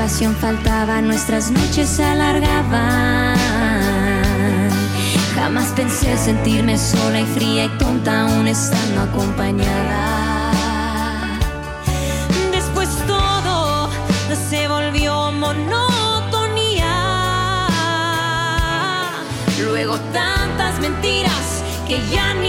Pasión faltaba, nuestras noches se alargaban. Jamás pensé sentirme sola y fría y tonta aún estando acompañada. Después todo se volvió monotonía. Luego tantas mentiras que ya ni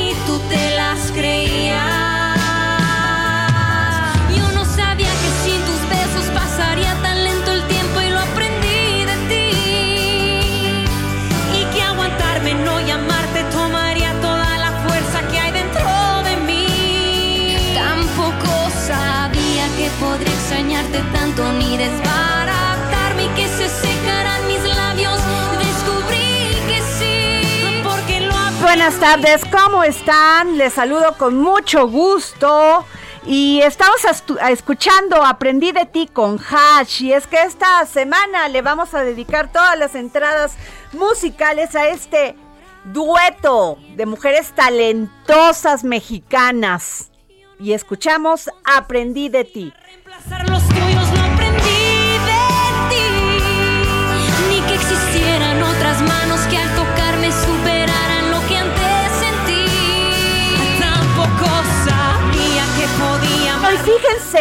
Buenas tardes, ¿cómo están? Les saludo con mucho gusto. Y estamos escuchando Aprendí de ti con Hash. Y es que esta semana le vamos a dedicar todas las entradas musicales a este dueto de mujeres talentosas mexicanas. Y escuchamos Aprendí de ti.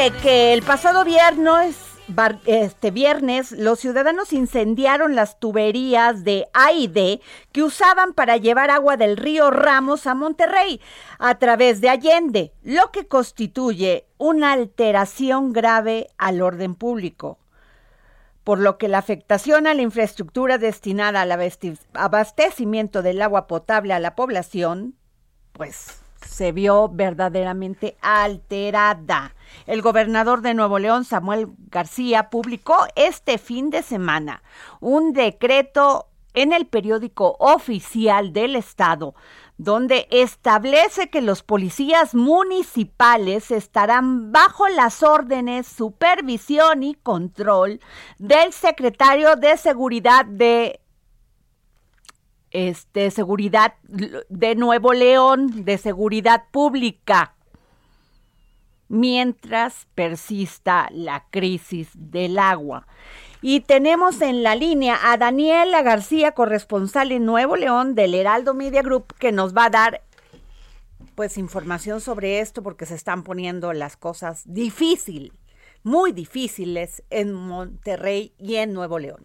Que el pasado viernes, este viernes, los ciudadanos incendiaron las tuberías de A que usaban para llevar agua del río Ramos a Monterrey a través de Allende, lo que constituye una alteración grave al orden público por lo que la afectación a la infraestructura destinada al abastecimiento del agua potable a la población, pues se vio verdaderamente alterada. El gobernador de Nuevo León, Samuel García, publicó este fin de semana un decreto en el periódico oficial del estado donde establece que los policías municipales estarán bajo las órdenes, supervisión y control del secretario de Seguridad de este seguridad de Nuevo León, de seguridad pública, mientras persista la crisis del agua. Y tenemos en la línea a Daniela García, corresponsal en Nuevo León del Heraldo Media Group, que nos va a dar pues información sobre esto porque se están poniendo las cosas difícil, muy difíciles en Monterrey y en Nuevo León.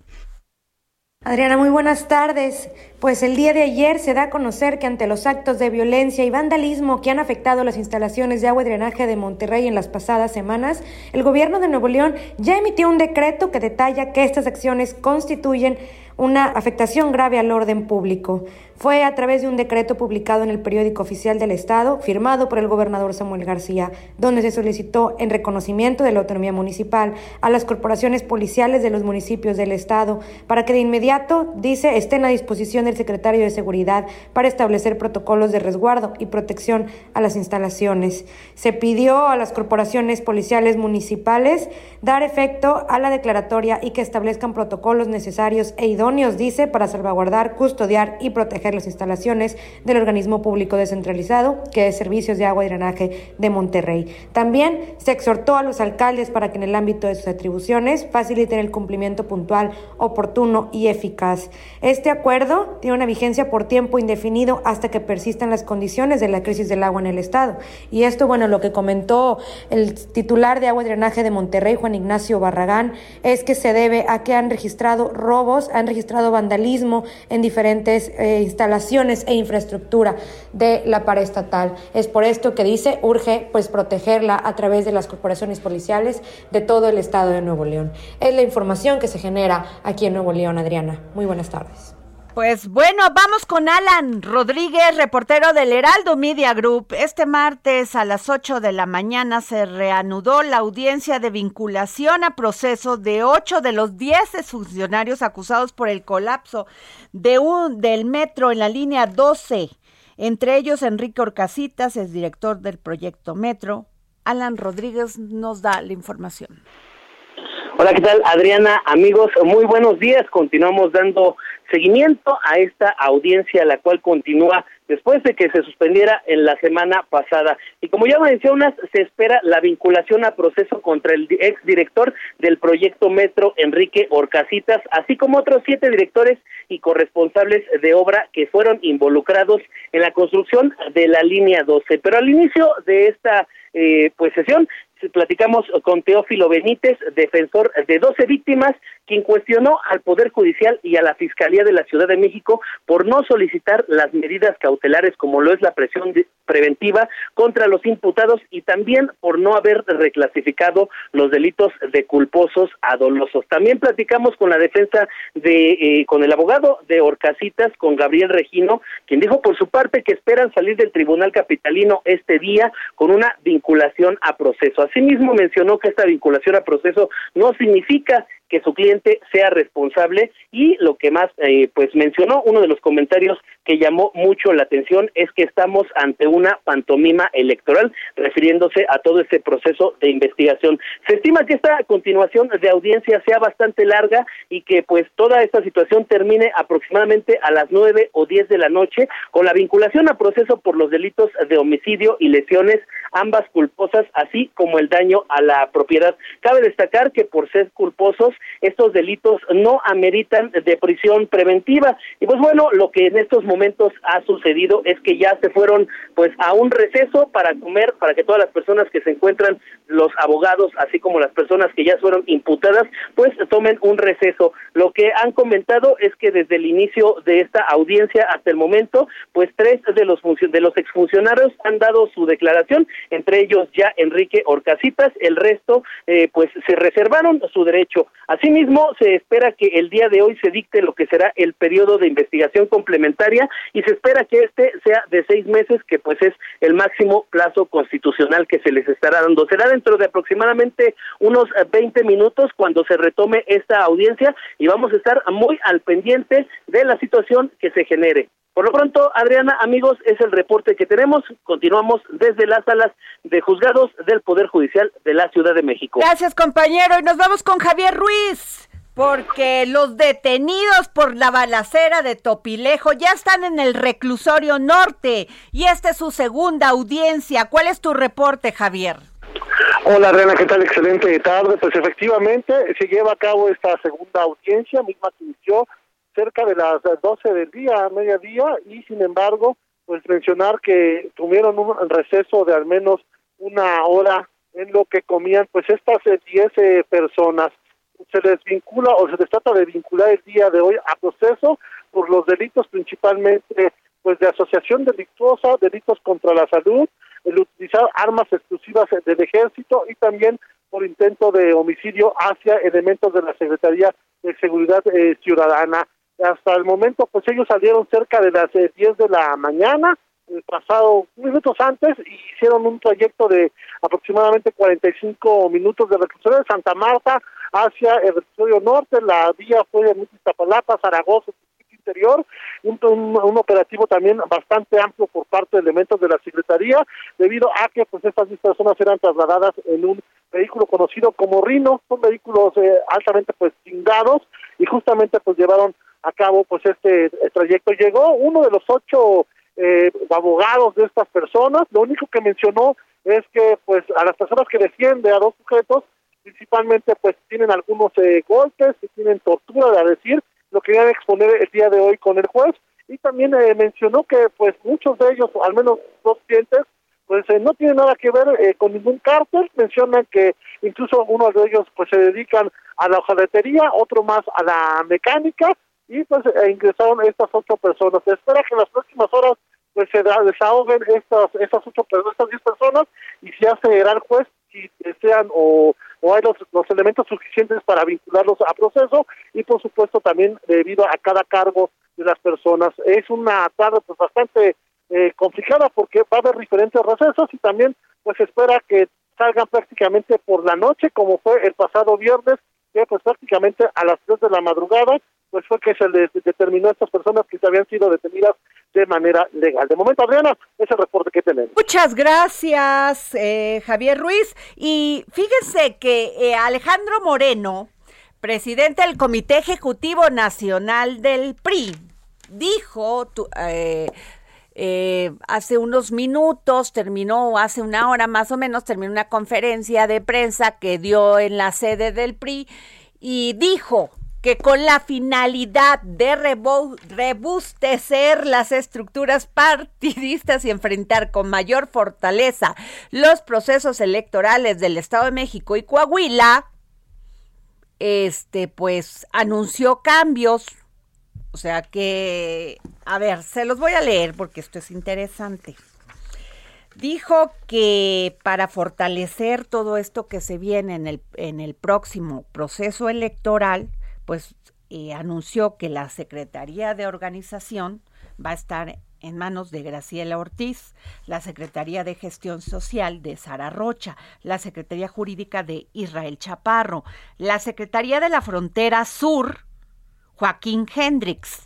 Adriana, muy buenas tardes. Pues el día de ayer se da a conocer que ante los actos de violencia y vandalismo que han afectado las instalaciones de agua y drenaje de Monterrey en las pasadas semanas, el gobierno de Nuevo León ya emitió un decreto que detalla que estas acciones constituyen una afectación grave al orden público. Fue a través de un decreto publicado en el periódico oficial del Estado, firmado por el gobernador Samuel García, donde se solicitó en reconocimiento de la autonomía municipal a las corporaciones policiales de los municipios del Estado para que de inmediato, dice, estén a disposición del secretario de Seguridad para establecer protocolos de resguardo y protección a las instalaciones. Se pidió a las corporaciones policiales municipales dar efecto a la declaratoria y que establezcan protocolos necesarios e idóneos, dice, para salvaguardar, custodiar y proteger las instalaciones del organismo público descentralizado, que es Servicios de Agua y Drenaje de Monterrey. También se exhortó a los alcaldes para que en el ámbito de sus atribuciones faciliten el cumplimiento puntual, oportuno y eficaz. Este acuerdo tiene una vigencia por tiempo indefinido hasta que persistan las condiciones de la crisis del agua en el Estado. Y esto, bueno, lo que comentó el titular de Agua y Drenaje de Monterrey, Juan Ignacio Barragán, es que se debe a que han registrado robos, han registrado vandalismo en diferentes eh, instalaciones e infraestructura de la estatal. Es por esto que dice urge pues protegerla a través de las corporaciones policiales de todo el estado de Nuevo León. Es la información que se genera aquí en Nuevo León, Adriana. Muy buenas tardes. Pues bueno, vamos con Alan Rodríguez, reportero del Heraldo Media Group. Este martes a las 8 de la mañana se reanudó la audiencia de vinculación a proceso de 8 de los 10 funcionarios acusados por el colapso de un, del metro en la línea 12. Entre ellos Enrique Orcasitas, es director del proyecto Metro. Alan Rodríguez nos da la información. Hola, ¿qué tal? Adriana, amigos, muy buenos días. Continuamos dando seguimiento a esta audiencia, la cual continúa después de que se suspendiera en la semana pasada. Y como ya mencionas, se espera la vinculación a proceso contra el exdirector del proyecto Metro, Enrique Orcasitas, así como otros siete directores y corresponsables de obra que fueron involucrados en la construcción de la línea 12. Pero al inicio de esta eh, pues sesión platicamos con Teófilo Benítez, defensor de 12 víctimas, quien cuestionó al Poder Judicial y a la Fiscalía de la Ciudad de México por no solicitar las medidas cautelares como lo es la presión preventiva contra los imputados y también por no haber reclasificado los delitos de culposos a dolosos. También platicamos con la defensa de eh, con el abogado de Orcasitas, con Gabriel Regino, quien dijo por su parte que esperan salir del Tribunal Capitalino este día con una vinculación a proceso. Asimismo mencionó que esta vinculación a proceso no significa que su cliente sea responsable y lo que más eh, pues mencionó uno de los comentarios que llamó mucho la atención es que estamos ante una pantomima electoral refiriéndose a todo ese proceso de investigación. Se estima que esta continuación de audiencia sea bastante larga y que pues toda esta situación termine aproximadamente a las nueve o diez de la noche con la vinculación a proceso por los delitos de homicidio y lesiones ambas culposas así como el daño a la propiedad. Cabe destacar que por ser culposos estos delitos no ameritan de prisión preventiva. Y pues bueno, lo que en estos momentos ha sucedido es que ya se fueron pues a un receso para comer, para que todas las personas que se encuentran, los abogados, así como las personas que ya fueron imputadas, pues tomen un receso. Lo que han comentado es que desde el inicio de esta audiencia hasta el momento, pues tres de los de los exfuncionarios han dado su declaración, entre ellos ya Enrique Orcasitas, el resto eh, pues se reservaron su derecho Asimismo, se espera que el día de hoy se dicte lo que será el periodo de investigación complementaria y se espera que este sea de seis meses, que pues es el máximo plazo constitucional que se les estará dando. Será dentro de aproximadamente unos 20 minutos cuando se retome esta audiencia y vamos a estar muy al pendiente de la situación que se genere. Por lo pronto, Adriana, amigos, es el reporte que tenemos. Continuamos desde las salas de juzgados del Poder Judicial de la Ciudad de México. Gracias, compañero. Y nos vamos con Javier Ruiz, porque los detenidos por la balacera de Topilejo ya están en el reclusorio norte y esta es su segunda audiencia. ¿Cuál es tu reporte, Javier? Hola, Adriana, ¿qué tal? Excelente tarde. Pues efectivamente se lleva a cabo esta segunda audiencia, misma que inició cerca de las 12 del día, a mediodía, y sin embargo, pues mencionar que tuvieron un receso de al menos una hora en lo que comían pues estas 10 eh, personas. Se les vincula o se les trata de vincular el día de hoy a proceso por los delitos principalmente pues de asociación delictuosa, delitos contra la salud, el utilizar armas exclusivas del ejército y también por intento de homicidio hacia elementos de la Secretaría de Seguridad eh, Ciudadana. Hasta el momento, pues ellos salieron cerca de las 10 de la mañana, el pasado minutos antes, y hicieron un trayecto de aproximadamente 45 minutos de reclusorio de Santa Marta hacia el reclusorio norte. La vía fue de Iztapalapa, Zaragoza, interior, un, un, operativo también bastante amplio por parte de elementos de la Secretaría, debido a que pues estas personas eran trasladadas en un vehículo conocido como Rino, son vehículos eh, altamente pues chingados y justamente pues llevaron a cabo pues este trayecto. Llegó uno de los ocho eh, abogados de estas personas, lo único que mencionó es que pues a las personas que defiende a dos sujetos principalmente pues tienen algunos eh, golpes y tienen tortura, a decir, lo querían exponer el día de hoy con el juez. Y también eh, mencionó que pues muchos de ellos, al menos dos clientes, pues eh, no tienen nada que ver eh, con ningún cártel, mencionan que incluso algunos de ellos pues se dedican a la hojalatería, otro más a la mecánica y pues ingresaron estas ocho personas. Se espera que en las próximas horas pues se desahoguen estas estas ocho personas, estas diez personas y se hace el juez si desean o o hay los, los elementos suficientes para vincularlos a proceso y por supuesto también debido a cada cargo de las personas. Es una tarde pues bastante eh, complicada porque va a haber diferentes recesos y también pues espera que salgan prácticamente por la noche como fue el pasado viernes que pues prácticamente a las 3 de la madrugada pues fue que se determinó a estas personas que se habían sido detenidas de manera legal. De momento, Adriana, es el reporte que tenemos. Muchas gracias, eh, Javier Ruiz. Y fíjense que eh, Alejandro Moreno, presidente del Comité Ejecutivo Nacional del PRI, dijo eh, hace unos minutos, terminó hace una hora más o menos, terminó una conferencia de prensa que dio en la sede del PRI y dijo que con la finalidad de rebustecer las estructuras partidistas y enfrentar con mayor fortaleza los procesos electorales del Estado de México y Coahuila, este pues anunció cambios. O sea que, a ver, se los voy a leer porque esto es interesante. Dijo que para fortalecer todo esto que se viene en el, en el próximo proceso electoral, pues eh, anunció que la Secretaría de Organización va a estar en manos de Graciela Ortiz, la Secretaría de Gestión Social de Sara Rocha, la Secretaría Jurídica de Israel Chaparro, la Secretaría de la Frontera Sur, Joaquín Hendrix,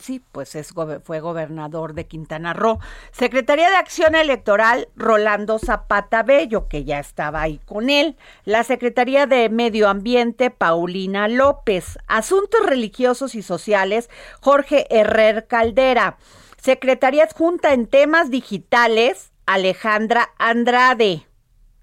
Sí, pues es, fue gobernador de Quintana Roo. Secretaría de Acción Electoral, Rolando Zapata Bello, que ya estaba ahí con él. La Secretaría de Medio Ambiente, Paulina López. Asuntos Religiosos y Sociales, Jorge Herrer Caldera. Secretaría Adjunta en Temas Digitales, Alejandra Andrade.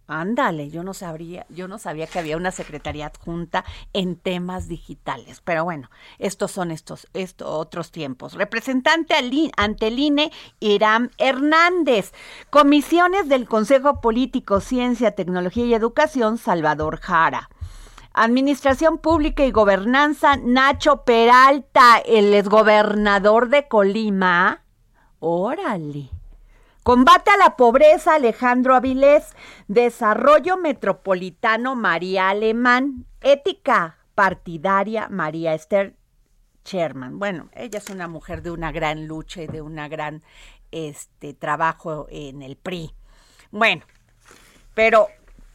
Ándale, yo no sabría, yo no sabía que había una secretaría adjunta en temas digitales, pero bueno, estos son estos, estos otros tiempos. Representante ante el INE, Irán Hernández. Comisiones del Consejo Político, Ciencia, Tecnología y Educación, Salvador Jara. Administración Pública y Gobernanza, Nacho Peralta, el exgobernador de Colima. Órale. Combate a la pobreza, Alejandro Avilés. Desarrollo metropolitano, María Alemán. Ética partidaria, María Esther Sherman. Bueno, ella es una mujer de una gran lucha y de una gran este trabajo en el PRI. Bueno, pero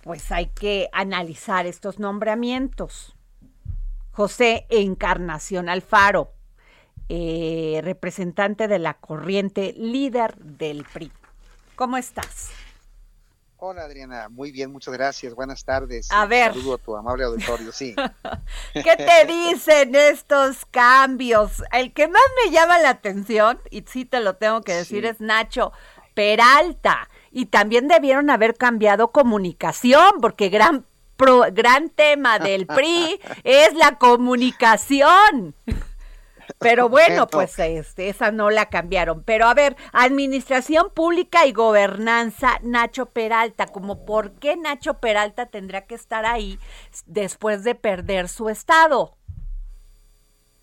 pues hay que analizar estos nombramientos. José Encarnación Alfaro, eh, representante de la corriente líder del PRI. ¿Cómo estás? Hola Adriana, muy bien, muchas gracias. Buenas tardes. A ver. Saludo a tu amable auditorio, sí. ¿Qué te dicen estos cambios? El que más me llama la atención, y sí te lo tengo que decir, es Nacho Peralta. Y también debieron haber cambiado comunicación, porque gran, gran tema del PRI es la comunicación. Pero bueno, pues este, esa no la cambiaron. Pero a ver, Administración Pública y Gobernanza, Nacho Peralta, como por qué Nacho Peralta tendrá que estar ahí después de perder su estado.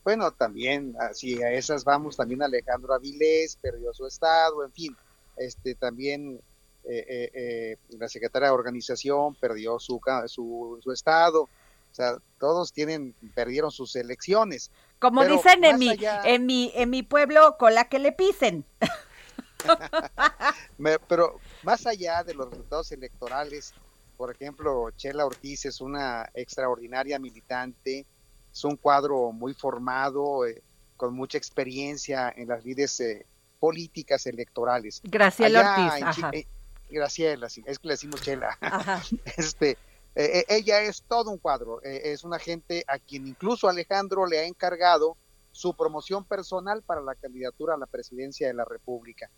Bueno, también, si a esas vamos, también Alejandro Avilés perdió su estado, en fin, este también eh, eh, eh, la secretaria de organización perdió su, su, su estado sea, todos tienen, perdieron sus elecciones. Como Pero dicen en mi, allá- en mi, en mi pueblo, con la que le pisen. Pero más allá de los resultados electorales, por ejemplo, Chela Ortiz es una extraordinaria militante, es un cuadro muy formado, eh, con mucha experiencia en las lides eh, políticas electorales. Graciela Allá Ortiz, en Chi- ajá. eh, Graciela, es que le decimos Chela. Ajá. Este, eh, eh, ella es todo un cuadro, eh, es una gente a quien incluso Alejandro le ha encargado su promoción personal para la candidatura a la presidencia de la República.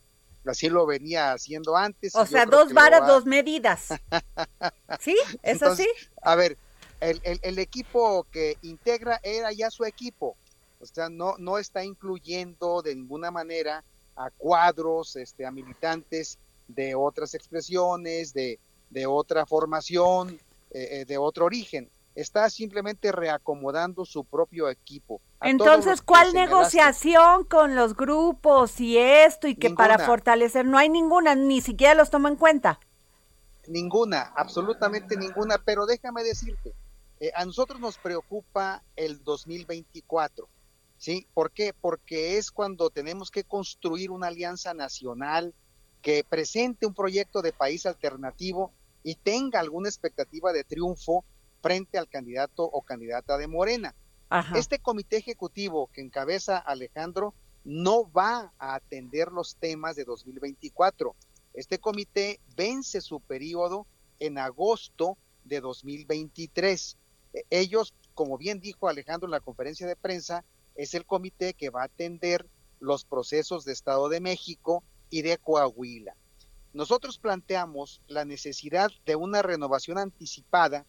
Así lo venía haciendo antes. O sea, dos varas, va- dos medidas. ¿Sí? ¿Es así? A ver, el, el- el equipo que integra era ya su equipo. O sea, no, no está incluyendo de ninguna manera a cuadros, este, a militantes de otras expresiones, de, de otra formación, eh, eh, de otro origen. Está simplemente reacomodando su propio equipo. A Entonces, ¿cuál negociación con los grupos y esto y que para fortalecer? No hay ninguna, ni siquiera los toma en cuenta. Ninguna, absolutamente ninguna, pero déjame decirte, eh, a nosotros nos preocupa el 2024, ¿sí? ¿Por qué? Porque es cuando tenemos que construir una alianza nacional que presente un proyecto de país alternativo y tenga alguna expectativa de triunfo frente al candidato o candidata de Morena. Ajá. Este comité ejecutivo que encabeza Alejandro no va a atender los temas de 2024. Este comité vence su periodo en agosto de 2023. Eh, Ellos, como bien dijo Alejandro en la conferencia de prensa, es el comité que va a atender los procesos de Estado de México y de Coahuila. Nosotros planteamos la necesidad de una renovación anticipada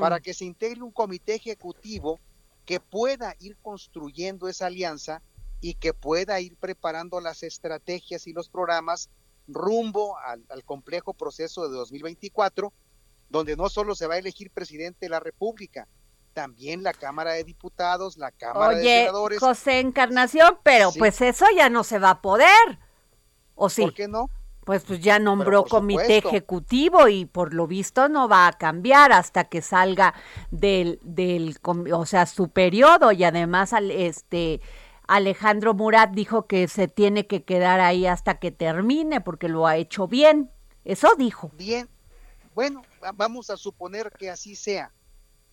para que se integre un comité ejecutivo que pueda ir construyendo esa alianza y que pueda ir preparando las estrategias y los programas rumbo al, al complejo proceso de 2024, donde no solo se va a elegir presidente de la República, también la Cámara de Diputados, la Cámara de Senadores. José Encarnación, pero Sí. pues eso ya no se va a poder. ¿O sí? ¿Por qué no? Pues, pues ya nombró comité supuesto. ejecutivo y por lo visto no va a cambiar hasta que salga del, del o sea, su periodo y además al, este Alejandro Murat dijo que se tiene que quedar ahí hasta que termine porque lo ha hecho bien. Eso dijo. Bien, bueno, va- vamos a suponer que así sea.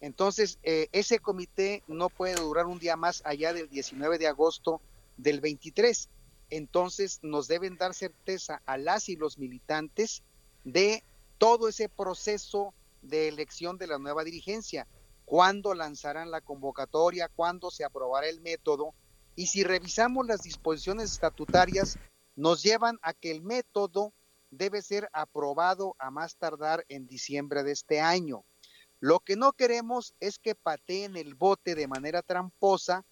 Entonces, eh, ese comité no puede durar un día más allá del 19 de agosto del 23. Entonces, nos deben dar certeza a las y los militantes de todo ese proceso de elección de la nueva dirigencia. ¿Cuándo lanzarán la convocatoria? ¿Cuándo se aprobará el método? Y si revisamos las disposiciones estatutarias, nos llevan a que el método debe ser aprobado a más tardar en diciembre de este año. Lo que no queremos es que pateen el bote de manera tramposa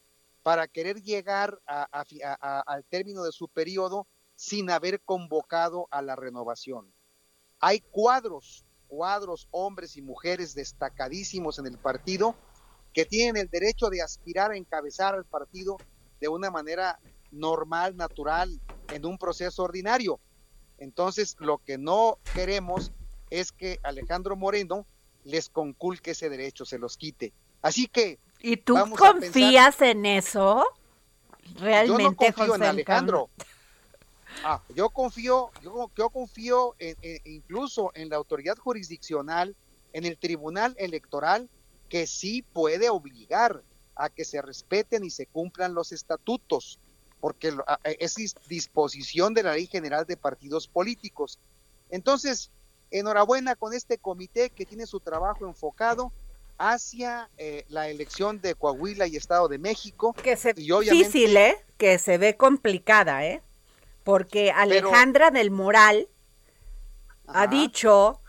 para querer llegar a- a a- al término de su periodo sin haber convocado a la renovación. Hay cuadros, cuadros, hombres y mujeres destacadísimos en el partido que tienen el derecho de aspirar a encabezar al partido de una manera normal, natural, en un proceso ordinario. Entonces, lo que no queremos es que Alejandro Moreno les conculque ese derecho, se los quite. Así que ¿Y tú Vamos confías en eso? Realmente, yo no confío José en Alejandro. Ah, yo confío, yo, yo confío en- en- incluso en la autoridad jurisdiccional, en el tribunal electoral, que sí puede obligar a que se respeten y se cumplan los estatutos, porque a- es dis- disposición de la Ley General de Partidos Políticos. Entonces, enhorabuena con este comité que tiene su trabajo enfocado hacia eh, la elección de Coahuila y Estado de México. que se y obviamente- difícil, ¿eh? Que se ve complicada, ¿eh? Porque Alejandra del Moral ha dicho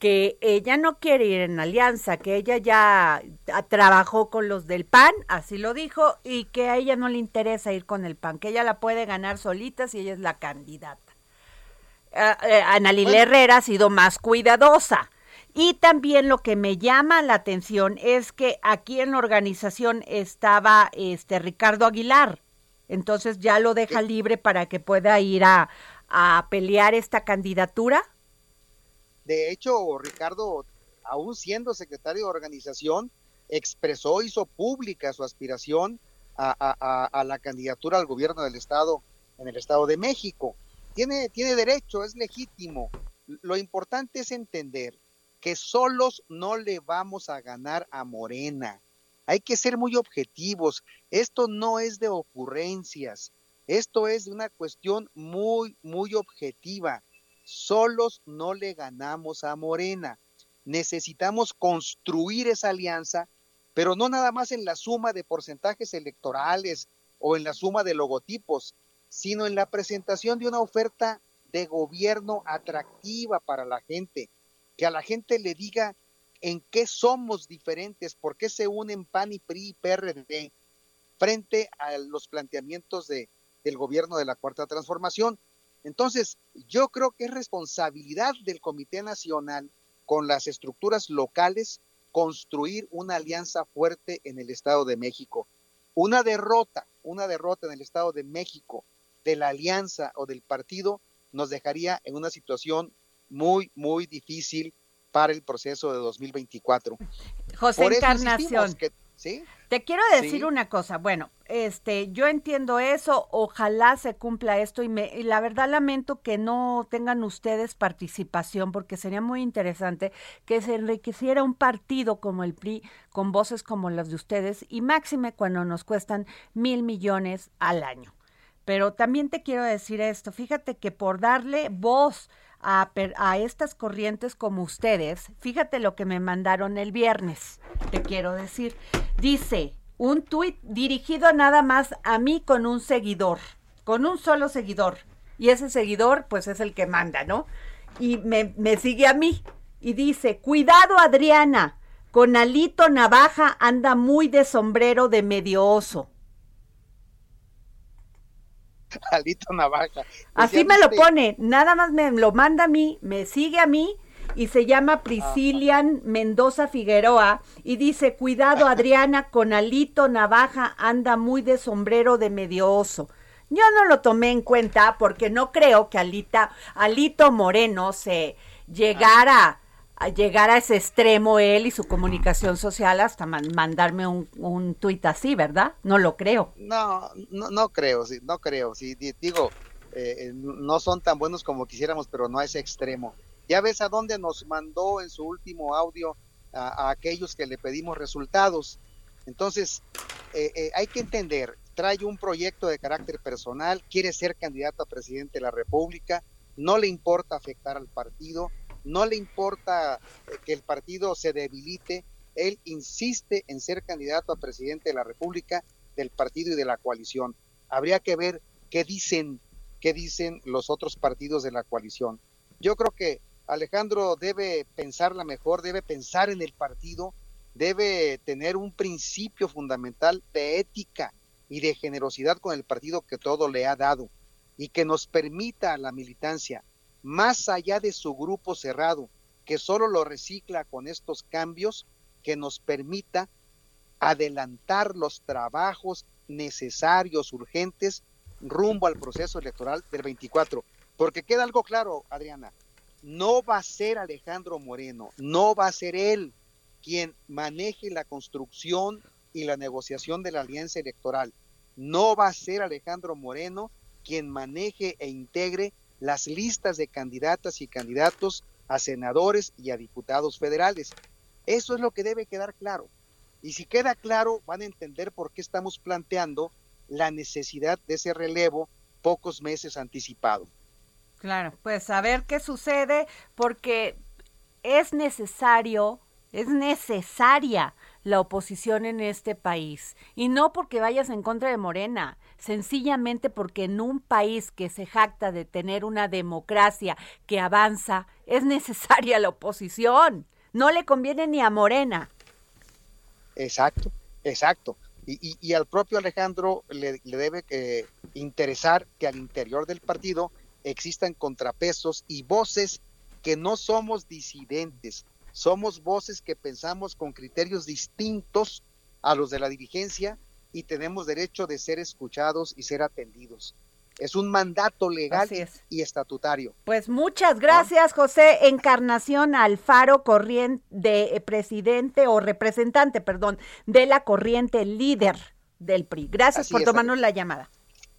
que ella no quiere ir en alianza, que ella ya trabajó con los del PAN, así lo dijo, y que a ella no le interesa ir con el PAN, que ella la puede ganar solita si ella es la candidata. Ah, eh, Bueno. Herrera ha sido más cuidadosa. Y también lo que me llama la atención es que aquí en la organización estaba este Ricardo Aguilar. Entonces ya lo deja libre para que pueda ir a, a pelear esta candidatura. De hecho, Ricardo, aún siendo secretario de organización, expresó, hizo pública su aspiración a, la candidatura al gobierno del Estado en el Estado de México. Tiene, tiene derecho, es legítimo. Lo importante es entender que solos no le vamos a ganar a Morena. Hay que ser muy objetivos. Esto no es de ocurrencias. Esto es una cuestión muy, muy objetiva. Solos no le ganamos a Morena. Necesitamos construir esa alianza pero no nada más en la suma de porcentajes electorales o en la suma de logotipos, sino en la presentación de una oferta de gobierno atractiva para la gente, que a la gente le diga en qué somos diferentes, por qué se unen PAN y PRI y PRD frente a los planteamientos de, del gobierno de la Cuarta Transformación. Entonces, yo creo que es responsabilidad del Comité Nacional con las estructuras locales construir una alianza fuerte en el Estado de México. Una derrota, una derrota en el Estado de México de la alianza o del partido nos dejaría en una situación muy, muy difícil para el proceso de 2024. José Encarnación. Te quiero decir una cosa, bueno, este, yo entiendo eso, ojalá se cumpla esto y, me, y la verdad lamento que no tengan ustedes participación porque sería muy interesante que se enriqueciera un partido como el PRI con voces como las de ustedes y máxime cuando nos cuestan mil millones al año. Pero también te quiero decir esto, fíjate que por darle voz a, estas corrientes como ustedes, fíjate lo que me mandaron el viernes, te quiero decir. Dice, un tuit dirigido nada más a mí con un seguidor, con un solo seguidor. Y ese seguidor, pues es el que manda, ¿no? Y me sigue a mí. Y dice, cuidado Adriana, con Alito Navaja anda muy de sombrero de medio oso. Alito Navaja. Pues Así me lo pone, nada más me lo manda a mí, me sigue a mí y se llama Priscilian Mendoza Figueroa y dice, cuidado Adriana, con Alito Navaja anda muy de sombrero de medio oso. Yo no lo tomé en cuenta porque no creo que Alita, Alito Moreno se llegara a llegar a ese extremo él y su comunicación social hasta mandarme un, un tuit así, ¿verdad? No lo creo. No, no, no creo, sí, no creo. Sí, digo, eh, eh, no son tan buenos como quisiéramos, pero no a ese extremo. Ya ves a dónde nos mandó en su último audio a, aquellos que le pedimos resultados. Entonces, eh, hay que entender, trae un proyecto de carácter personal, quiere ser candidato a presidente de la República, no le importa afectar al partido, no le importa eh, que el partido se debilite, él insiste en ser candidato a presidente de la República del partido y de la coalición. Habría que ver qué dicen, qué dicen los otros partidos de la coalición. Yo creo que Alejandro debe pensarla mejor, debe pensar en el partido, debe tener un principio fundamental de ética y de generosidad con el partido que todo le ha dado y que nos permita a la militancia más allá de su grupo cerrado, que solo lo recicla con estos cambios, que nos permita adelantar los trabajos necesarios, urgentes, rumbo al proceso electoral del 24. Porque queda algo claro, Adriana, no va a ser Alejandro Moreno, no va a ser él quien maneje la construcción y la negociación de la alianza electoral. No va a ser Alejandro Moreno quien maneje e integre las listas de candidatas y candidatos a senadores y a diputados federales. Eso es lo que debe quedar claro. Y si queda claro, van a entender por qué estamos planteando la necesidad de ese relevo pocos meses anticipado. Claro, pues a ver qué sucede, porque es necesario, es necesaria la oposición en este país. Y no porque vayas en contra de Morena, sencillamente porque en un país que se jacta de tener una democracia que avanza, es necesaria la oposición. No le conviene ni a Morena. Exacto, exacto. Y, al propio Alejandro le, debe que interesar que al interior del partido existan contrapesos y voces que no somos disidentes, somos voces que pensamos con criterios distintos a los de la dirigencia y tenemos derecho de ser escuchados y ser atendidos. Es un mandato legal y estatutario. Pues muchas gracias, José Encarnación Alfaro, corriente de eh, presidente o representante, perdón, de la corriente líder del PRI. Gracias por tomarnos la llamada.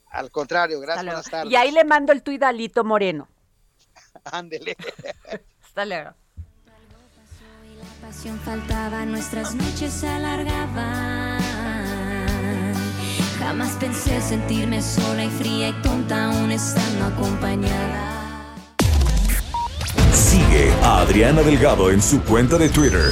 Al contrario, gracias, buenas tardes. Y ahí le mando el tuit a Lito Moreno. Ándele. Hasta luego. Pasión faltaba, nuestras noches se alargaban. Jamás pensé sentirme sola y fría y tonta aún estando acompañada. Sigue a Adriana Delgado en su cuenta de Twitter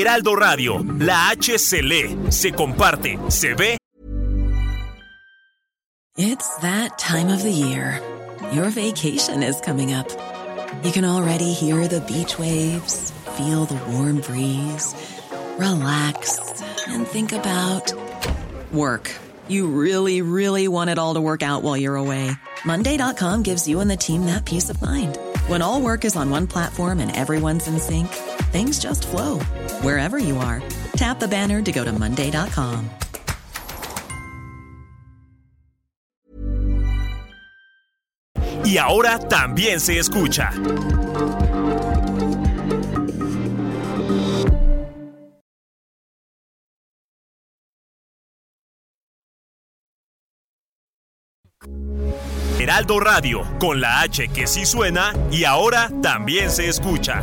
Heraldo Radio, la H se lee, se comparte, se ve. It's that time of the year. Your vacation is coming up. You can already hear the beach waves, feel the warm breeze, relax, and think about work. You really, really want it all to work out while you're away. Monday.com gives you and the team that peace of mind. When all work is on one platform and everyone's in sync, things just flow wherever you are. Tap the banner to go to Monday.com. Y ahora también se escucha. Heraldo Radio, con la H que sí suena y ahora también se escucha.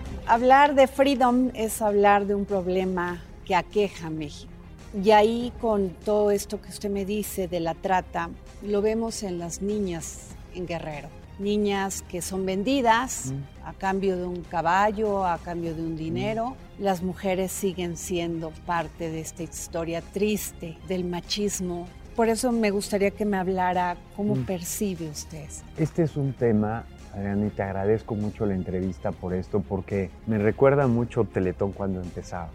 Hablar de freedom es hablar de un problema que aqueja a México. Y ahí con todo esto que usted me dice de la trata, lo vemos en las niñas en Guerrero. Niñas que son vendidas a cambio de un caballo, a cambio de un dinero. Las mujeres siguen siendo parte de esta historia triste del machismo. Por eso me gustaría que me hablara cómo percibe usted. Este es un tema Adriana, y te agradezco mucho la entrevista por esto, porque me recuerda mucho Teletón cuando empezaba.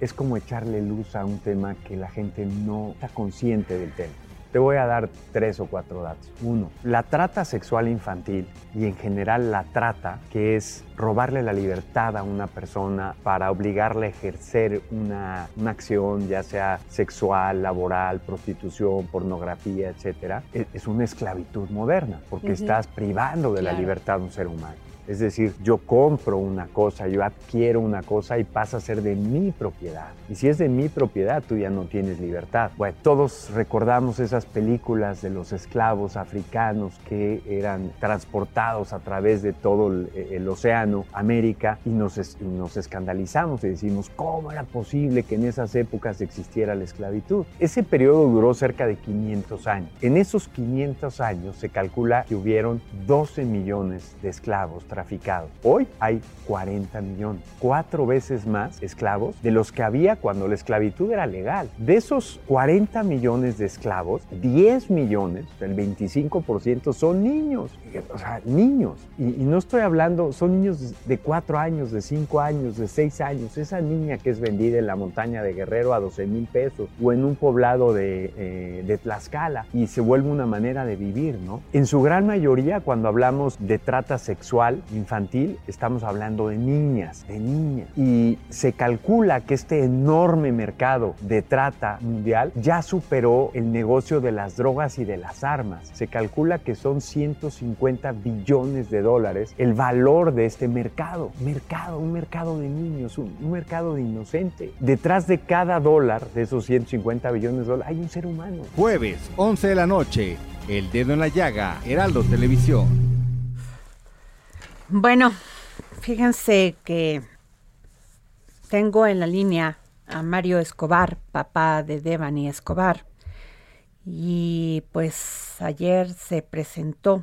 Es como echarle luz a un tema que la gente no está consciente del tema. Te voy a dar tres o cuatro datos. Uno, la trata sexual infantil y en general la trata, que es robarle la libertad a una persona para obligarle a ejercer una, acción, ya sea sexual, laboral, prostitución, pornografía, etc., es, es una esclavitud moderna, porque estás privando de la libertad a un ser humano. Es decir, yo compro una cosa, yo adquiero una cosa y pasa a ser de mi propiedad. Y si es de mi propiedad, tú ya no tienes libertad. Todos recordamos esas películas de los esclavos africanos que eran transportados a través de todo el, océano, América, y nos, nos escandalizamos y decimos, ¿cómo era posible que en esas épocas existiera la esclavitud? Ese periodo duró cerca de 500 años. En esos 500 años se calcula que hubieron 12 millones de esclavos Hoy hay 40 millones, cuatro veces más esclavos de los que había cuando la esclavitud era legal. De esos 40 millones de esclavos, 10 millones, el 25% son niños, o sea, niños. Y, no estoy hablando, son niños de 4 años, de 5 años, de 6 años. Esa niña que es vendida en la montaña de Guerrero a 12 mil pesos o en un poblado de, eh, de Tlaxcala y se vuelve una manera de vivir, ¿no? En su gran mayoría, cuando hablamos de trata sexual, infantil, estamos hablando de niñas, de niñas. Y se calcula que este enorme mercado de trata mundial ya superó el negocio de las drogas y de las armas. Se calcula que son 150 billones de dólares el valor de este mercado. Mercado, un mercado de niños, un, mercado de inocente. Detrás de cada dólar de esos 150 billones de dólares hay un ser humano. Jueves, 11 de la noche, El Dedo en la Llaga, Heraldo Televisión. Bueno, fíjense que tengo en la línea a Mario Escobar, papá de Devani Escobar. Y pues ayer se presentó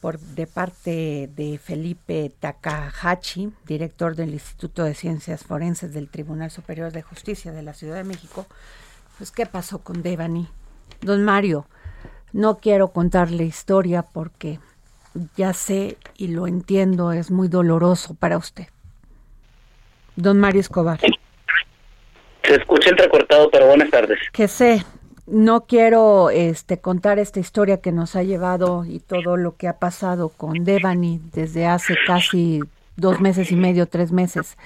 por, de parte de Felipe Takahashi, director del Instituto de Ciencias Forenses del Tribunal Superior de Justicia de la Ciudad de México, pues qué pasó con Devani. Don Mario, no quiero contarle historia porque ya sé y lo entiendo, es muy doloroso para usted. Don Mario Escobar. Se escucha entrecortado, pero buenas tardes. Que sé, no quiero este contar esta historia que nos ha llevado y todo lo que ha pasado con Devani desde hace casi dos meses y medio, tres meses.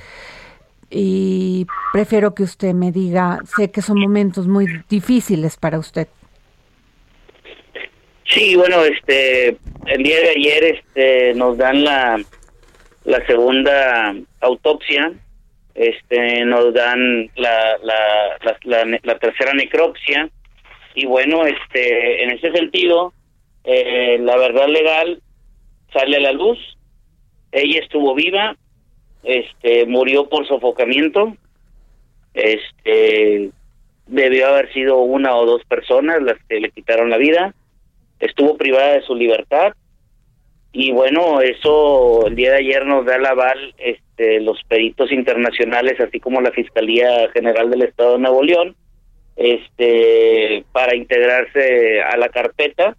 Y prefiero que usted me diga, sé que son momentos muy difíciles para usted. Sí, bueno, este, el día de ayer este, nos dan la, la segunda autopsia, este, nos dan la, la, la, la tercera necropsia, y bueno, este, en ese sentido, eh, la verdad legal sale a la luz. Ella estuvo viva, este, murió por sofocamiento, este, debió haber sido una o dos personas las que le quitaron la vida, estuvo privada de su libertad. Y bueno, eso el día de ayer nos da el aval este, los peritos internacionales, así como la Fiscalía General del Estado de Nuevo León, este para integrarse a la carpeta.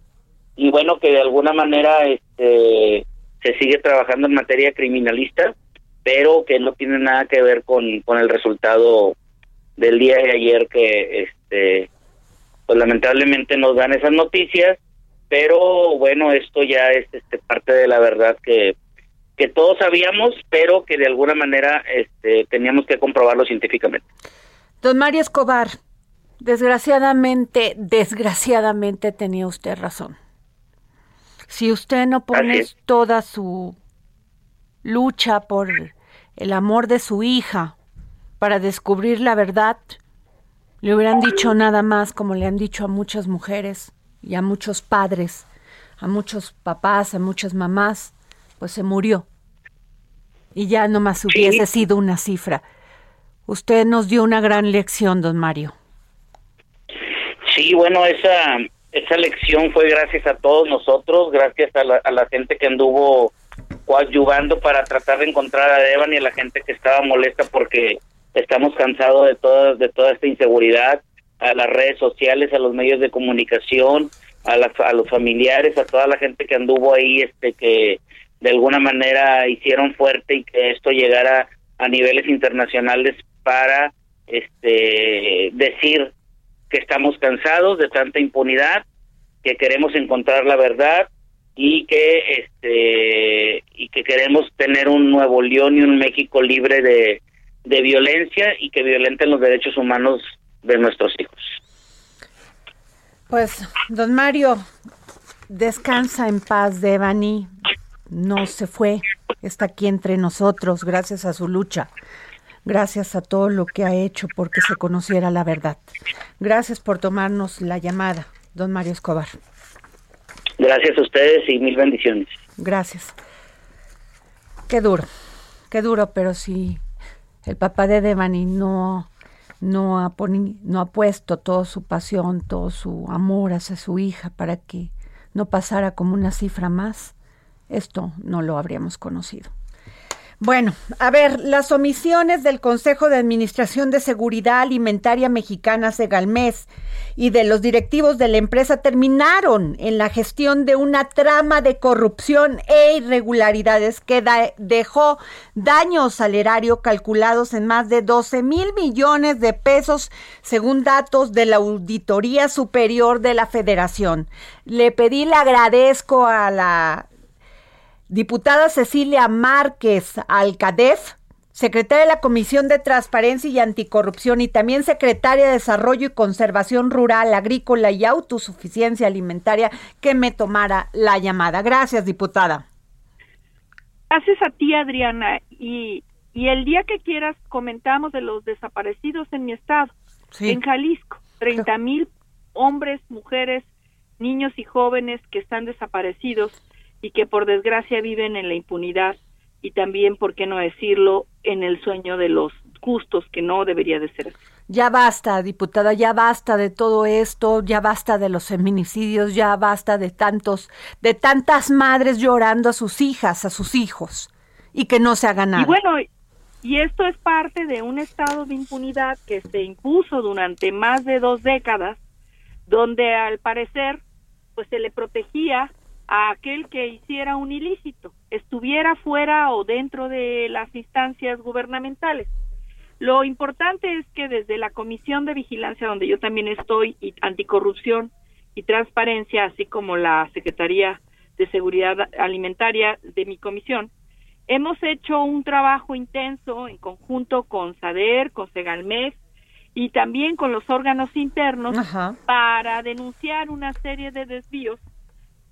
Y bueno que de alguna manera este se sigue trabajando en materia criminalista pero que no tiene nada que ver con, con el resultado del día de ayer que este pues lamentablemente nos dan esas noticias pero bueno esto ya es este parte de la verdad que que todos sabíamos pero que de alguna manera este teníamos que comprobarlo científicamente. Don Mario Escobar Desgraciadamente, desgraciadamente tenía usted razón. Si usted no pone toda su lucha por el amor de su hija para descubrir la verdad, le hubieran dicho nada más como le han dicho a muchas mujeres y a muchos padres, a muchos papás, a muchas mamás, pues se murió. Y ya no más hubiese sido una cifra. Usted nos dio una gran lección, don Mario. Sí, bueno, esa, esa lección fue gracias a todos nosotros, gracias a la, a la gente que anduvo coadyuvando para tratar de encontrar a Devan y a la gente que estaba molesta porque estamos cansados de toda, de toda esta inseguridad, a las redes sociales, a los medios de comunicación, a, a los familiares, a toda la gente que anduvo ahí, este que de alguna manera hicieron fuerte y que esto llegara a niveles internacionales para este decir que estamos cansados de tanta impunidad, que queremos encontrar la verdad y que este y que queremos tener un Nuevo León y un México libre de, de violencia y que violenten los derechos humanos de nuestros hijos. Pues, don Mario, descansa en paz, Devani. No se fue, está aquí entre nosotros gracias a su lucha gracias a todo lo que ha hecho porque se conociera la verdad. Gracias por tomarnos la llamada, don Mario Escobar. Gracias a ustedes y mil bendiciones. Gracias. Qué duro, qué duro, pero si el papá de Devani no, no, ha no ha puesto toda su pasión, todo su amor hacia su hija para que no pasara como una cifra más, esto no lo habríamos conocido. Bueno, a ver, las omisiones del Consejo de Administración de Seguridad Alimentaria Mexicana Segalmés y de los directivos de la empresa terminaron en la gestión de una trama de corrupción e irregularidades que dejó daños al erario calculados en más de 12 mil millones de pesos, según datos de la Auditoría Superior de la Federación. Le pedí, le agradezco a la Diputada Cecilia Márquez Alcadez, secretaria de la Comisión de Transparencia y Anticorrupción y también secretaria de Desarrollo y Conservación Rural, Agrícola y Autosuficiencia Alimentaria, que me tomara la llamada. Gracias, diputada. Gracias a ti, Adriana. Y, y el día que quieras comentamos de los desaparecidos en mi estado, en Jalisco, 30 mil hombres, mujeres, niños y jóvenes que están desaparecidos y que por desgracia viven en la impunidad y también, por qué no decirlo, en el sueño de los justos, que no debería de ser así. Ya basta, diputada, ya basta de todo esto, ya basta de los feminicidios, ya basta de tantos, de tantas madres llorando a sus hijas, a sus hijos, y que no se haga nada. Y bueno, y esto es parte de un estado de impunidad que se impuso durante más de dos décadas, donde al parecer, pues se le protegía a aquel que hiciera un ilícito, estuviera fuera o dentro de las instancias gubernamentales. Lo importante es que desde la Comisión de Vigilancia, donde yo también estoy, y Anticorrupción y Transparencia, así como la Secretaría de Seguridad Alimentaria de mi comisión, hemos hecho un trabajo intenso en conjunto con SADER, con Segalmez y también con los órganos internos para denunciar una serie de desvíos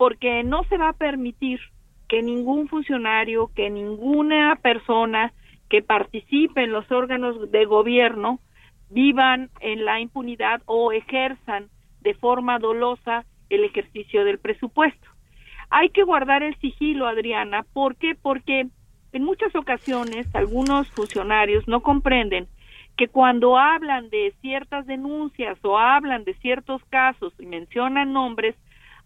porque no se va a permitir que ningún funcionario, que ninguna persona que participe en los órganos de gobierno vivan en la impunidad o ejerzan de forma dolosa el ejercicio del presupuesto. Hay que guardar el sigilo, Adriana, ¿por qué? Porque en muchas ocasiones algunos funcionarios no comprenden que cuando hablan de ciertas denuncias o hablan de ciertos casos y mencionan nombres,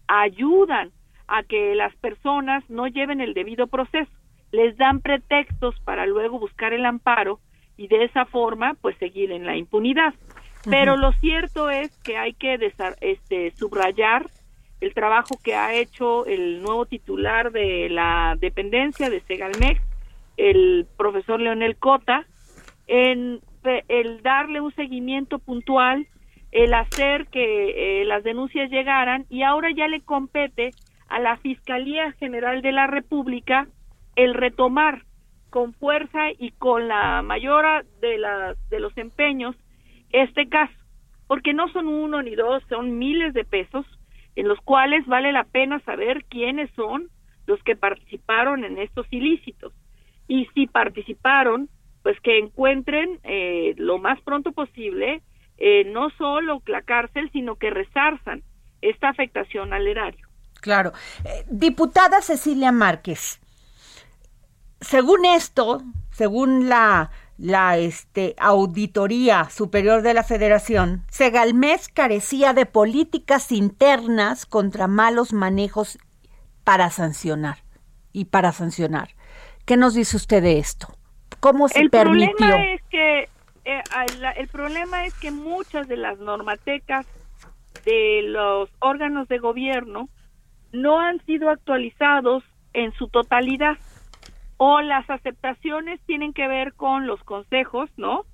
ayudan a que las personas no lleven el debido proceso, les dan pretextos para luego buscar el amparo y de esa forma pues seguir en la impunidad. Pero lo cierto es que hay que este, subrayar el trabajo que ha hecho el nuevo titular de la dependencia de Segalmex, el profesor Leonel Cota, en el darle un seguimiento puntual el hacer que eh, las denuncias llegaran y ahora ya le compete a la Fiscalía General de la República el retomar con fuerza y con la mayor de, las, de los empeños este caso, porque no son uno ni dos, son miles de pesos en los cuales vale la pena saber quiénes son los que participaron en estos ilícitos. Y si participaron, pues que encuentren eh, lo más pronto posible eh, no solo la cárcel, sino que resarzan esta afectación al erario. Claro. Eh, diputada Cecilia Márquez, según esto, según la, la este, Auditoría Superior de la Federación, Segalmés carecía de políticas internas contra malos manejos para sancionar y para sancionar. ¿Qué nos dice usted de esto? ¿Cómo se el permitió? Problema es que eh, el problema es que muchas de las normatecas de los órganos de gobierno no han sido actualizados en su totalidad o las aceptaciones tienen que ver con los consejos, ¿no?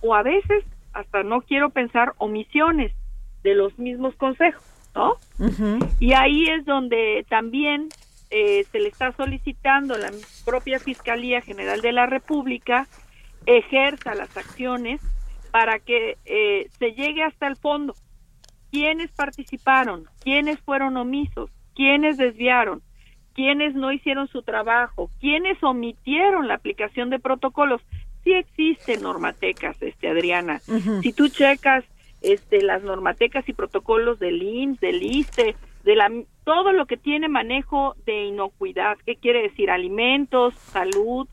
O a veces hasta no quiero pensar omisiones de los mismos consejos, ¿no? Y ahí es donde también eh, se le está solicitando a la propia Fiscalía General de la República ejerza las acciones para que eh, se llegue hasta el fondo. ¿Quiénes participaron? ¿Quiénes fueron omisos? ¿Quiénes desviaron? ¿Quiénes no hicieron su trabajo? ¿Quiénes omitieron la aplicación de protocolos? Sí existen normatecas, este Adriana. Si tú checas este las normatecas y protocolos del INS, del ISTE, de la todo lo que tiene manejo de inocuidad, ¿qué quiere decir? Alimentos, salud,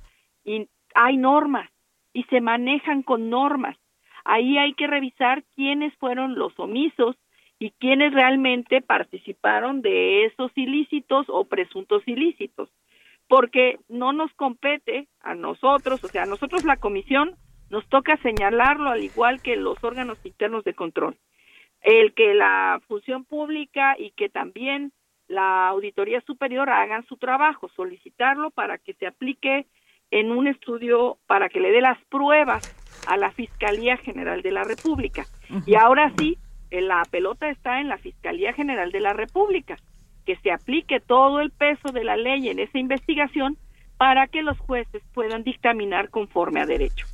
y hay normas y se manejan con normas. Ahí hay que revisar quiénes fueron los omisos y quiénes realmente participaron de esos ilícitos o presuntos ilícitos, porque no nos compete a nosotros, o sea, a nosotros la comisión nos toca señalarlo al igual que los órganos internos de control. El que la función pública y que también la auditoría superior hagan su trabajo, solicitarlo para que se aplique en un estudio para que le dé las pruebas a la Fiscalía General de la República. Y ahora sí, la pelota está en la Fiscalía General de la República. que se aplique todo el peso de la ley en esa investigación para que los jueces puedan dictaminar conforme a derecho.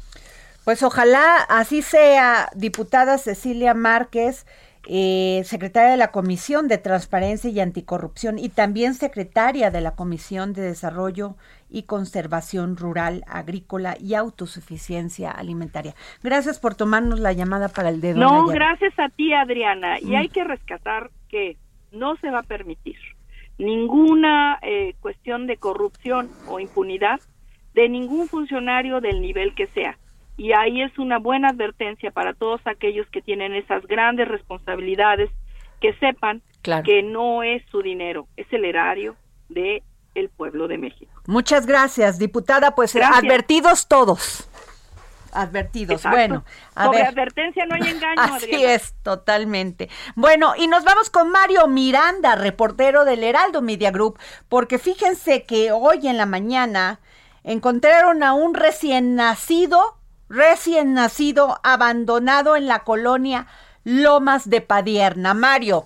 Pues ojalá así sea, diputada Cecilia Márquez, eh, secretaria de la Comisión de Transparencia y Anticorrupción y también secretaria de la Comisión de Desarrollo y Conservación Rural, Agrícola y Autosuficiencia Alimentaria. Gracias por tomarnos la llamada para el dedo. No, gracias a ti, Adriana. Y mm. hay que rescatar que no se va a permitir ninguna eh, cuestión de corrupción o impunidad de ningún funcionario del nivel que sea. Y ahí es una buena advertencia para todos aquellos que tienen esas grandes responsabilidades, que sepan que no es su dinero, es el erario de el pueblo de México. Muchas gracias, diputada. Pues advertidos todos advertidos. Bueno, a Sobre advertencia no hay engaño. Así es, totalmente. Bueno, y nos vamos con Mario Miranda, reportero del Heraldo Media Group, porque fíjense que hoy en la mañana encontraron a un recién nacido, recién nacido, abandonado en la colonia Lomas de Padierna. Mario.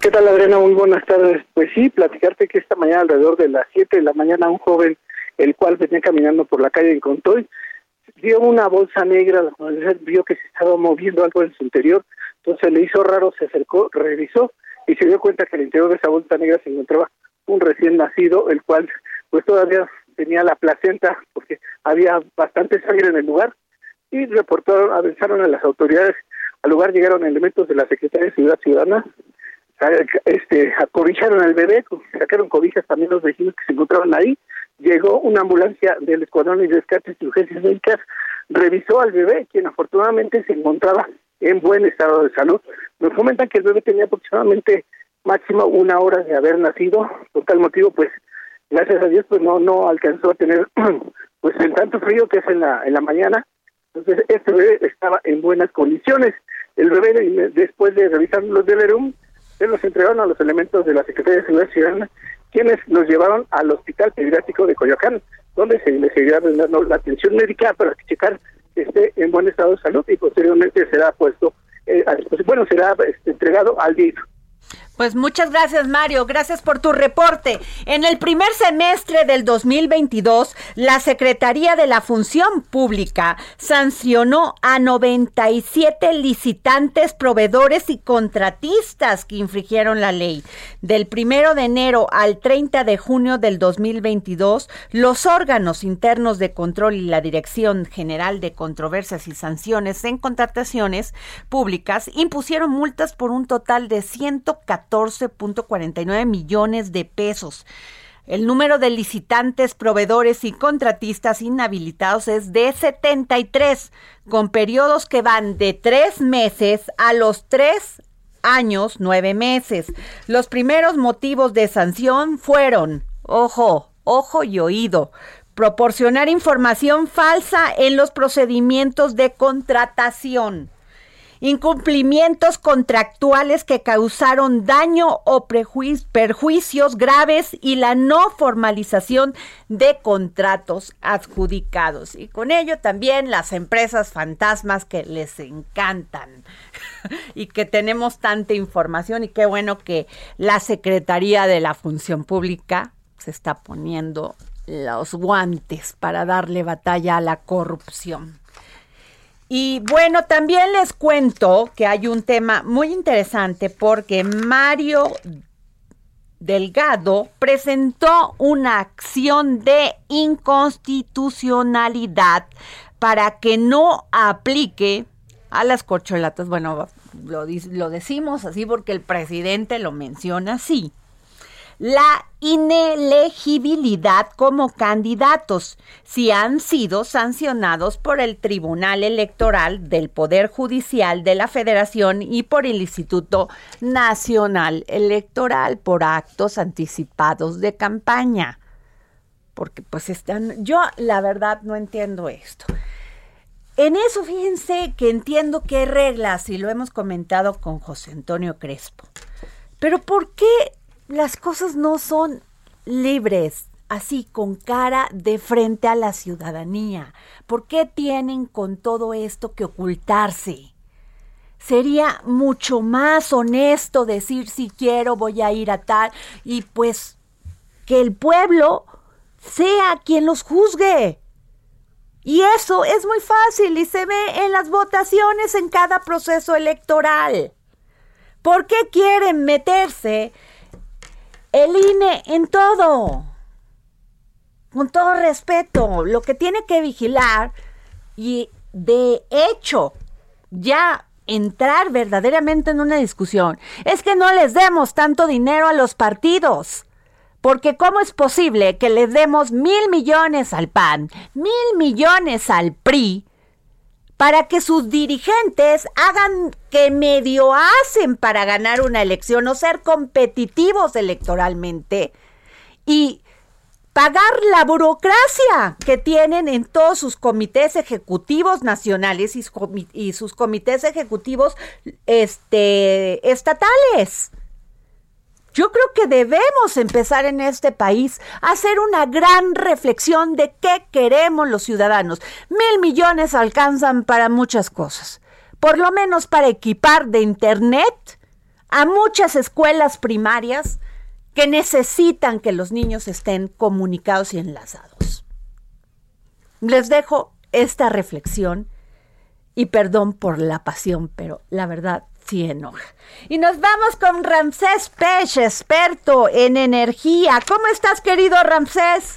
¿Qué tal, Adriana? Muy buenas tardes. Pues sí, platicarte que esta mañana, alrededor de las 7 de la mañana, un joven el cual venía caminando por la calle encontró y vio una bolsa negra, vio que se estaba moviendo algo en su interior, entonces le hizo raro, se acercó, revisó y se dio cuenta que al interior de esa bolsa negra se encontraba un recién nacido, el cual pues todavía tenía la placenta porque había bastante sangre en el lugar y reportaron, avanzaron a las autoridades, al lugar llegaron elementos de la Secretaría de Ciudad Ciudadana, este, acobijaron al bebé, sacaron cobijas también los vecinos que se encontraban ahí. Llegó una ambulancia del Escuadrón y Rescates y Urgencias Médicas, revisó al bebé, quien afortunadamente se encontraba en buen estado de salud. Nos comentan que el bebé tenía aproximadamente máximo una hora de haber nacido, por tal motivo, pues, gracias a Dios, pues no, no alcanzó a tener, pues, el tanto frío que es en la, en la mañana. Entonces, este bebé estaba en buenas condiciones. El bebé, después de revisar los del ERUM, se los entregaron a los elementos de la Secretaría de Seguridad Ciudadana quienes los llevaron al Hospital Pediátrico de Coyoacán, donde se le seguirá dando la atención médica para checar que esté en buen estado de salud y posteriormente será puesto eh, a bueno, será este, entregado al DIF. Pues muchas gracias Mario, gracias por tu reporte. En el primer semestre del 2022, la Secretaría de la Función Pública sancionó a 97 licitantes, proveedores y contratistas que infringieron la ley. Del primero de enero al 30 de junio del 2022, los órganos internos de control y la Dirección General de Controversias y Sanciones en Contrataciones Públicas impusieron multas por un total de 114 14.49 millones de pesos. El número de licitantes, proveedores y contratistas inhabilitados es de 73, con periodos que van de tres meses a los tres años, nueve meses. Los primeros motivos de sanción fueron, ojo, ojo y oído, proporcionar información falsa en los procedimientos de contratación incumplimientos contractuales que causaron daño o perjuicios graves y la no formalización de contratos adjudicados. Y con ello también las empresas fantasmas que les encantan y que tenemos tanta información y qué bueno que la Secretaría de la Función Pública se está poniendo los guantes para darle batalla a la corrupción. Y bueno, también les cuento que hay un tema muy interesante porque Mario Delgado presentó una acción de inconstitucionalidad para que no aplique a las corcholatas. Bueno, lo, lo decimos así porque el presidente lo menciona así la inelegibilidad como candidatos si han sido sancionados por el Tribunal Electoral del Poder Judicial de la Federación y por el Instituto Nacional Electoral por actos anticipados de campaña. Porque pues están, yo la verdad no entiendo esto. En eso fíjense que entiendo qué reglas y lo hemos comentado con José Antonio Crespo. Pero ¿por qué las cosas no son libres, así con cara de frente a la ciudadanía. ¿Por qué tienen con todo esto que ocultarse? sería mucho más honesto decir si quiero voy a ir a tal y pues que el pueblo sea quien los juzgue. Y eso es muy fácil y se ve en las votaciones en cada proceso electoral. ¿Por qué quieren meterse el INE en todo? Con todo respeto, lo que tiene que vigilar y de hecho ya entrar verdaderamente en una discusión es que no les demos tanto dinero a los partidos. Porque ¿cómo es posible que le demos mil millones al PAN, mil millones al PRI, para que sus dirigentes hagan que medio hacen para ganar una elección o ser competitivos electoralmente? Y pagar la burocracia que tienen en todos sus comités ejecutivos nacionales y, sus comités ejecutivos este, estatales. Yo creo que debemos empezar en este país a hacer una gran reflexión de qué queremos los ciudadanos. Mil millones alcanzan para muchas cosas, por lo menos para equipar de Internet a muchas escuelas primarias que necesitan que los niños estén comunicados y enlazados. Les dejo esta reflexión y perdón por la pasión, pero la verdad sí enoja. Y nos vamos con Ramsés Pech, experto en energía. ¿Cómo estás, querido Ramsés?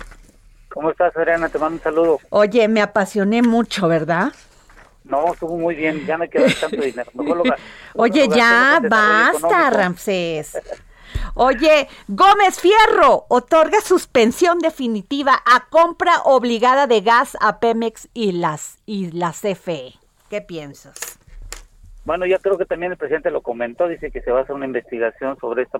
¿Cómo estás, Adriana? Te mando un saludo. Oye, me apasioné mucho, ¿verdad? No, estuvo muy bien, ya me quedé tanto dinero. Oye, ya, basta, Ramsés. Oye, Gómez Fierro otorga suspensión definitiva a compra obligada de gas a Pemex y las y la CFE. ¿Qué piensas? Bueno, ya creo que también el presidente lo comentó, dice que se va a hacer una investigación sobre esta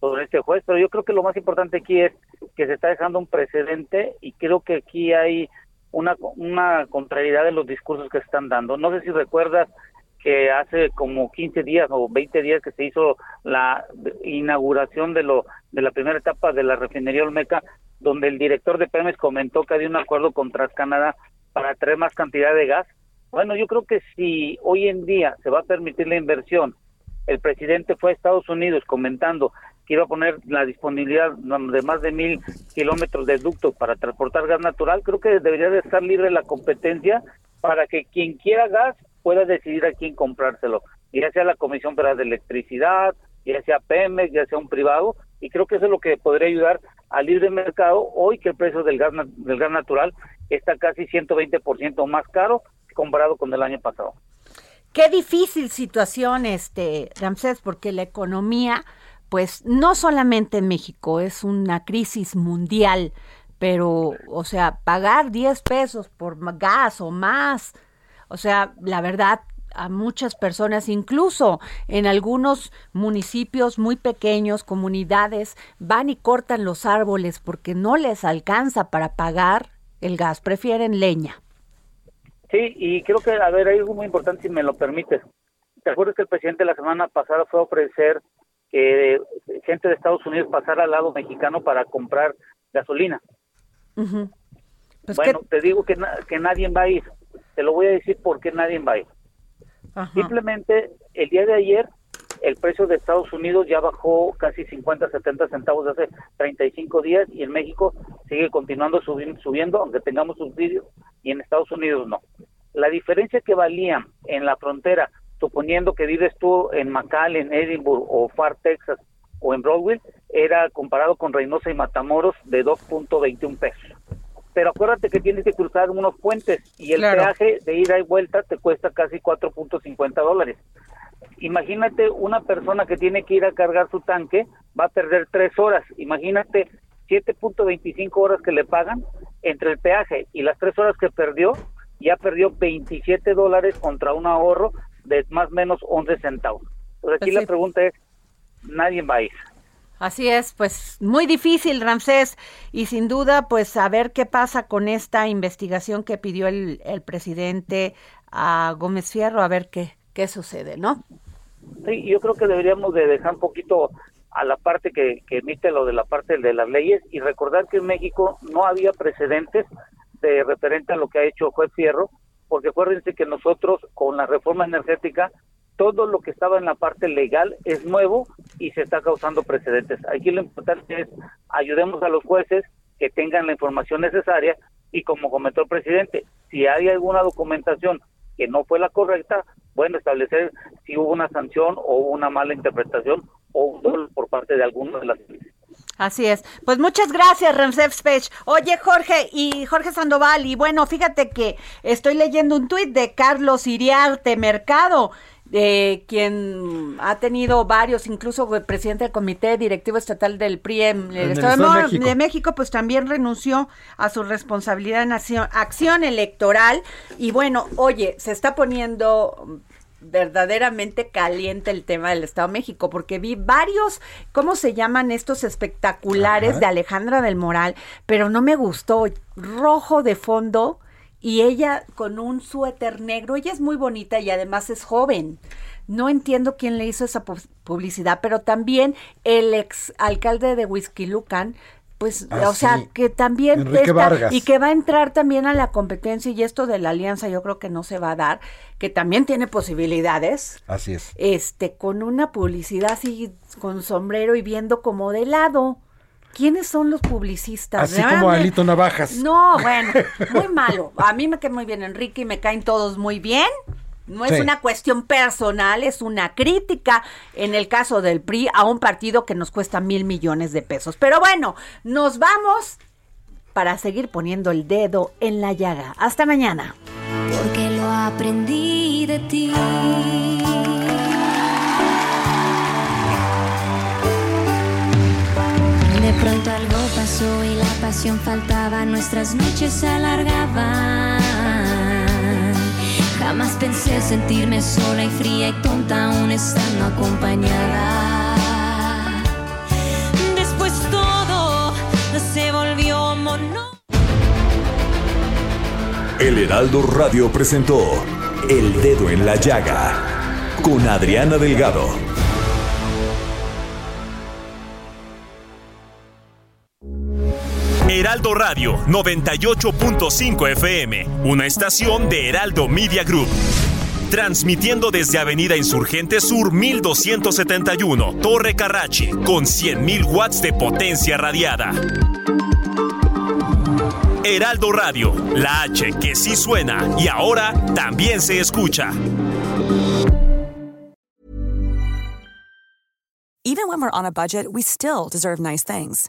sobre este juez, pero yo creo que lo más importante aquí es que se está dejando un precedente y creo que aquí hay una una contrariedad de los discursos que se están dando. No sé si recuerdas que hace como 15 días o 20 días que se hizo la inauguración de lo de la primera etapa de la refinería Olmeca, donde el director de Pemex comentó que había un acuerdo con Transcanada para traer más cantidad de gas bueno, yo creo que si hoy en día se va a permitir la inversión, el presidente fue a Estados Unidos comentando que iba a poner la disponibilidad de más de mil kilómetros de ductos para transportar gas natural, creo que debería de estar libre la competencia para que quien quiera gas pueda decidir a quién comprárselo, ya sea la Comisión Federal de Electricidad, ya sea Pemex, ya sea un privado, y creo que eso es lo que podría ayudar al libre mercado hoy que el precio del gas, del gas natural está casi 120% más caro comparado con el año pasado. Qué difícil situación, este Ramsés, porque la economía, pues no solamente en México, es una crisis mundial, pero, o sea, pagar 10 pesos por gas o más, o sea, la verdad, a muchas personas, incluso en algunos municipios muy pequeños, comunidades, van y cortan los árboles porque no les alcanza para pagar el gas, prefieren leña. Sí, y creo que, a ver, hay algo muy importante, si me lo permites. ¿Te acuerdas que el presidente la semana pasada fue a ofrecer que gente de Estados Unidos pasara al lado mexicano para comprar gasolina? Pues bueno, te digo que, que nadie va a ir. Te lo voy a decir por qué nadie va a ir. Simplemente el día de ayer el precio de Estados Unidos ya bajó casi 50, 70 centavos hace 35 días y en México sigue continuando subiendo, aunque tengamos subsidios, y en Estados Unidos no. La diferencia que valía en la frontera, suponiendo que vives tú en McAllen, Edinburgh o Far, Texas o en Broadway, era comparado con Reynosa y Matamoros de 2.21 pesos. Pero acuérdate que tienes que cruzar unos puentes y el peaje de ida y vuelta te cuesta casi 4.50 dólares imagínate una persona que tiene que ir a cargar su tanque, va a perder tres horas. Imagínate 7.25 horas que le pagan entre el peaje y las tres horas que perdió, ya perdió 27 dólares contra un ahorro de más o menos 11 centavos. Entonces aquí pues la pregunta es, nadie va a ir. Así es, pues muy difícil, Ramsés, y sin duda, pues a ver qué pasa con esta investigación que pidió el, el presidente a Gómez Fierro, a ver qué, qué sucede, ¿no? Sí, yo creo que deberíamos de dejar un poquito a la parte que, emite lo de la parte de las leyes y recordar que en México no había precedentes de referente a lo que ha hecho Juez Fierro, porque acuérdense que nosotros con la reforma energética todo lo que estaba en la parte legal es nuevo y se está causando precedentes. Aquí lo importante es ayudemos a los jueces que tengan la información necesaria y como comentó el presidente, si hay alguna documentación que no fue la correcta, bueno, establecer si hubo una sanción o una mala interpretación o un por parte de alguno de las Así es. Pues muchas gracias, Ramsef Spech. Oye, Jorge y Jorge Sandoval, y bueno, fíjate que estoy leyendo un tuit de Carlos Iriarte Mercado de quien ha tenido varios, incluso el presidente del Comité Directivo Estatal del PRI en el, Estado, de, México. pues también renunció a su responsabilidad en acción electoral. Y bueno, oye, se está poniendo verdaderamente caliente el tema del Estado de México, porque vi varios, ¿cómo se llaman estos espectaculares de Alejandra del Moral? Pero no me gustó, rojo de fondo y ella con un suéter negro, ella es muy bonita y además es joven. No entiendo quién le hizo esa publicidad, pero también el ex alcalde de Whisky Lucan pues, ah, o sea, que también y que va a entrar también a la competencia y esto de la alianza yo creo que no se va a dar, que también tiene posibilidades. Así es. Este, con una publicidad así con sombrero y viendo como de lado. ¿Quiénes son los publicistas? Así como Alito Navajas. No, bueno, muy malo. A mí me cae muy bien Enrique y me caen todos muy bien. No es una cuestión personal, es una crítica en el caso del PRI a un partido que nos cuesta mil millones de pesos. Pero bueno, nos vamos para seguir poniendo el dedo en la llaga. Hasta mañana. Porque lo aprendí de ti. Pronto algo pasó y la pasión faltaba, nuestras noches se alargaban. Jamás pensé sentirme sola y fría y tonta aún estando acompañada. Después todo se volvió mono. El Heraldo Radio presentó El Dedo en la Llaga con Adriana Delgado. Heraldo Radio 98.5 FM, una estación de Heraldo Media Group. Transmitiendo desde Avenida Insurgente Sur 1271, Torre Carrachi, con 100.000 watts de potencia radiada. Heraldo Radio, la H que sí suena y ahora también se escucha. Even when we're on a budget, we still deserve nice things.